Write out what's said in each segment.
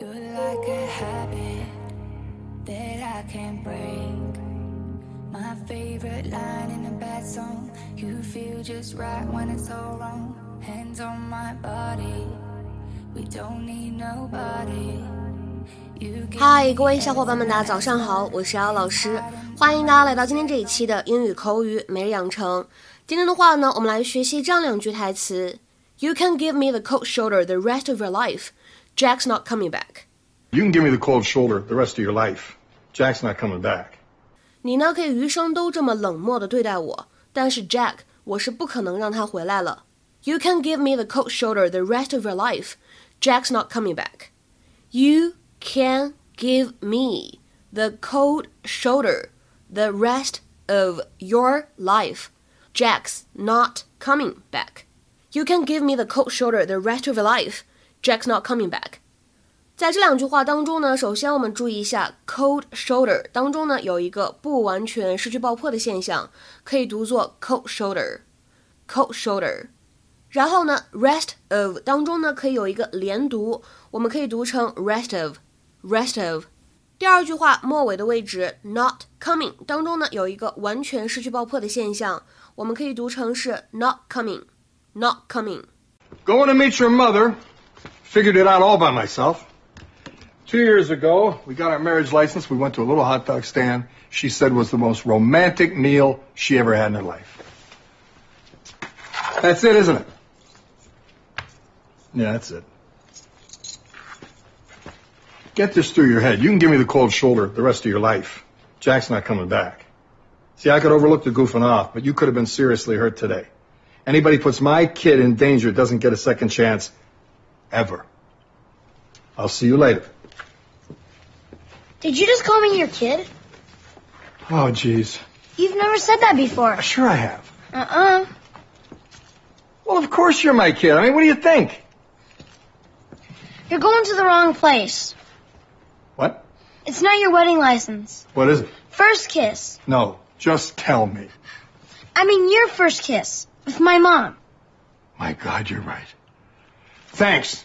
You're like a habit that I can't break. My favorite line in a bad song. You feel just right when it's all wrong. Hands on my body. We don't need nobody. You give 嗨，各位小伙伴们，大家早上好，我是姚老师，欢迎大家来到今天这一期的英语口语每日养成。今天的话呢，我们来学习这样两句台词 ：You can give me the cold shoulder the rest of your life. Jack's not coming back. You can give me the cold shoulder the rest of your life. Jack's not coming back. 你呢可以余生都这么冷漠的对待我，但是 Jack，我是不可能让他回来了。You can give me the cold shoulder the rest of your life. Jack's not coming back. You can give me the cold shoulder the rest of your life. Jack's not coming back. You can give me the cold shoulder the rest of your life. Jack's not coming back. 在这两句话当中呢，首先我们注意一下 cold shoulder 当中呢有一个不完全失去爆破的现象，可以读作 cold shoulder，cold shoulder。然后呢，rest of 当中呢可以有一个连读，我们可以读成 rest of，rest of。第二句话末尾的位置 not coming 当中呢有一个完全失去爆破的现象，我们可以读成是 not coming. Coming，not coming。Going to meet your mother. Figured it out all by myself. Two years ago, we got our marriage license. We went to a little hot dog stand. She said was the most romantic meal she ever had in her life. That's it, isn't it? Yeah, that's it. Get this through your head. You can give me the cold shoulder the rest of your life. Jack's not coming back. See, I could overlook the goofing off, but you could have been seriously hurt today. Anybody puts my kid in danger doesn't get a second chance ever. I'll see you later. Did you just call me your kid? Oh, jeez. You've never said that before. Uh, sure I have. Uh-uh. Well, of course you're my kid. I mean, what do you think? You're going to the wrong place. What? It's not your wedding license. What is it? First kiss. No, just tell me. I mean your first kiss. With my mom. My God, you're right. Thanks.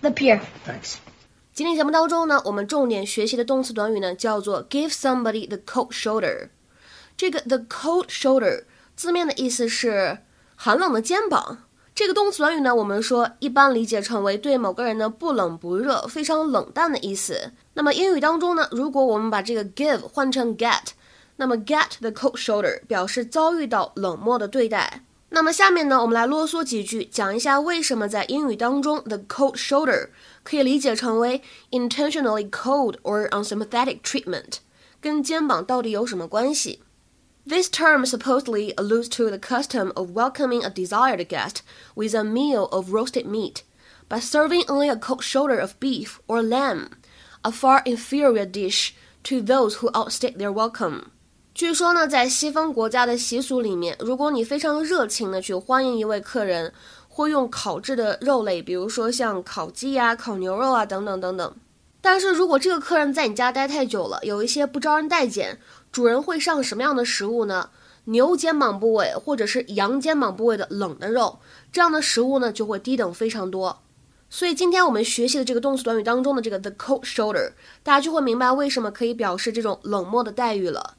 The pier. Thanks. 今天节目当中呢，我们重点学习的动词短语呢叫做 give somebody the cold shoulder。这个 the cold shoulder 字面的意思是寒冷的肩膀。这个动词短语呢，我们说一般理解成为对某个人呢不冷不热、非常冷淡的意思。那么英语当中呢，如果我们把这个 give 换成 get，那么 get the cold shoulder 表示遭遇到冷漠的对待。那么下面呢，我们来啰嗦几句，讲一下为什么在英语当中，the cold shoulder 可以理解成为 intentionally cold or unsympathetic treatment，跟肩膀到底有什么关系？This term supposedly alludes to the custom of welcoming a desired guest with a meal of roasted meat, by serving only a cold shoulder of beef or lamb, a far inferior dish to those who outstayed their welcome. 据说呢，在西方国家的习俗里面，如果你非常热情的去欢迎一位客人，会用烤制的肉类，比如说像烤鸡呀、烤牛肉啊等等等等。但是如果这个客人在你家待太久了，有一些不招人待见，主人会上什么样的食物呢？牛肩膀部位或者是羊肩膀部位的冷的肉，这样的食物呢就会低等非常多。所以今天我们学习的这个动词短语当中的这个 the cold shoulder，大家就会明白为什么可以表示这种冷漠的待遇了。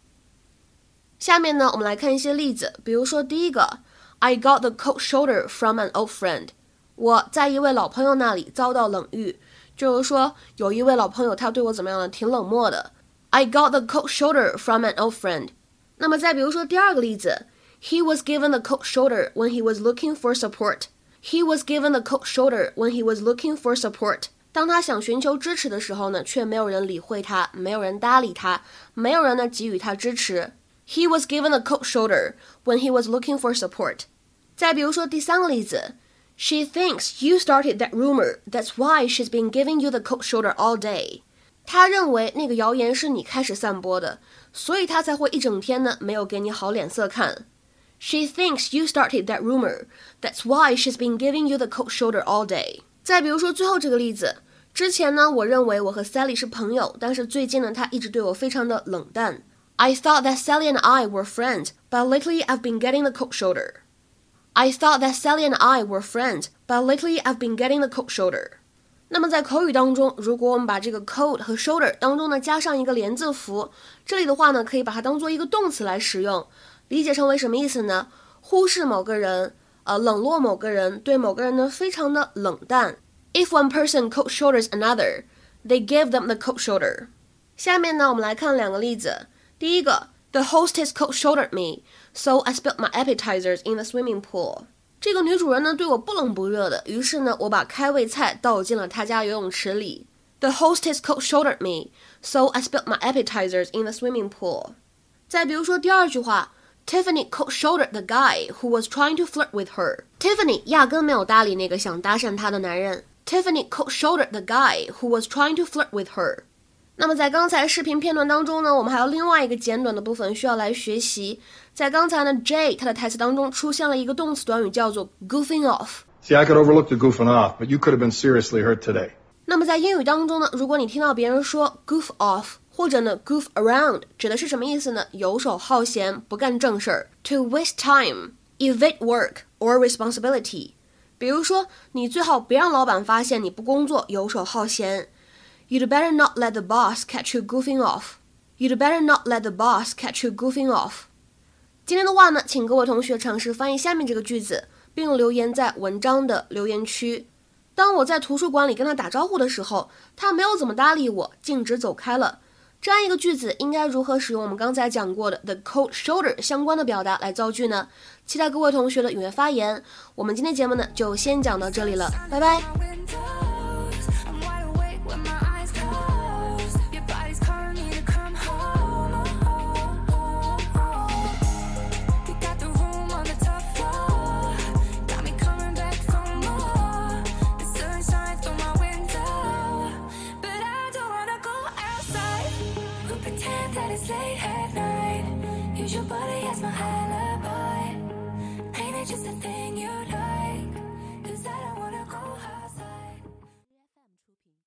下面呢，我们来看一些例子，比如说第一个，I got the cold shoulder from an old friend。我在一位老朋友那里遭到冷遇，就是说有一位老朋友他对我怎么样呢？挺冷漠的。I got the cold shoulder from an old friend。那么再比如说第二个例子，He was given the cold shoulder when he was looking for support。He was given the cold shoulder when he was looking for support。当他想寻求支持的时候呢，却没有人理会他，没有人搭理他，没有人呢给予他支持。He was given a cold shoulder when he was looking for support. 再比如说第三个例子，She thinks you started that rumor. That's why she's been giving you the cold shoulder all day. 她认为那个谣言是你开始散播的，所以她才会一整天呢没有给你好脸色看。She thinks you started that rumor. That's why she's been giving you the cold shoulder all day. 再比如说最后这个例子，之前呢我认为我和 Sally 是朋友，但是最近呢她一直对我非常的冷淡。 I thought that Sally and I were friends, but lately I've been getting the cold shoulder. I thought that Sally and I were friends, but lately I've been getting the cold shoulder. 那么在口语当中，如果我们把这个 cold 和 shoulder 当中呢加上一个连字符，这里的话呢可以把它当做一个动词来使用，理解成为什么意思呢？忽视某个人，呃，冷落某个人，对某个人呢非常的冷淡。If one person cold shoulders another, they give them the cold shoulder. 下面呢，我们来看两个例子。 第一个，The hostess cold shouldered me, so I spilled my appetizers in the swimming pool. 这个女主人呢对我不冷不热的，于是呢我把开胃菜倒进了她家游泳池里。The hostess cold shouldered me, so I spilled my appetizers in the swimming pool. 再比如说第二句话，Tiffany cold shouldered the guy who was trying to flirt with her. Tiffany 压根没有搭理那个想搭讪她的男人。Tiffany cold shouldered the guy who was trying to flirt with her. 那么在刚才视频片段当中呢，我们还有另外一个简短的部分需要来学习。在刚才呢，Jay 他的台词当中出现了一个动词短语叫做 goofing off。See, I could overlook the goofing off, but you could have been seriously hurt today. 那么在英语当中呢，如果你听到别人说 goof off 或者呢 goof around，指的是什么意思呢？游手好闲，不干正事儿，to waste time, evade work or responsibility。比如说，你最好别让老板发现你不工作，游手好闲。You'd better not let the boss catch you goofing off. You'd better not let the boss catch you goofing off. 今天的话呢，请各位同学尝试翻译下面这个句子，并留言在文章的留言区。当我在图书馆里跟他打招呼的时候，他没有怎么搭理我，径直走开了。这样一个句子应该如何使用我们刚才讲过的 the cold shoulder 相关的表达来造句呢？期待各位同学的踊跃发言。我们今天节目呢就先讲到这里了，拜拜。Use your body as my alibi. Ain't it just a thing you love?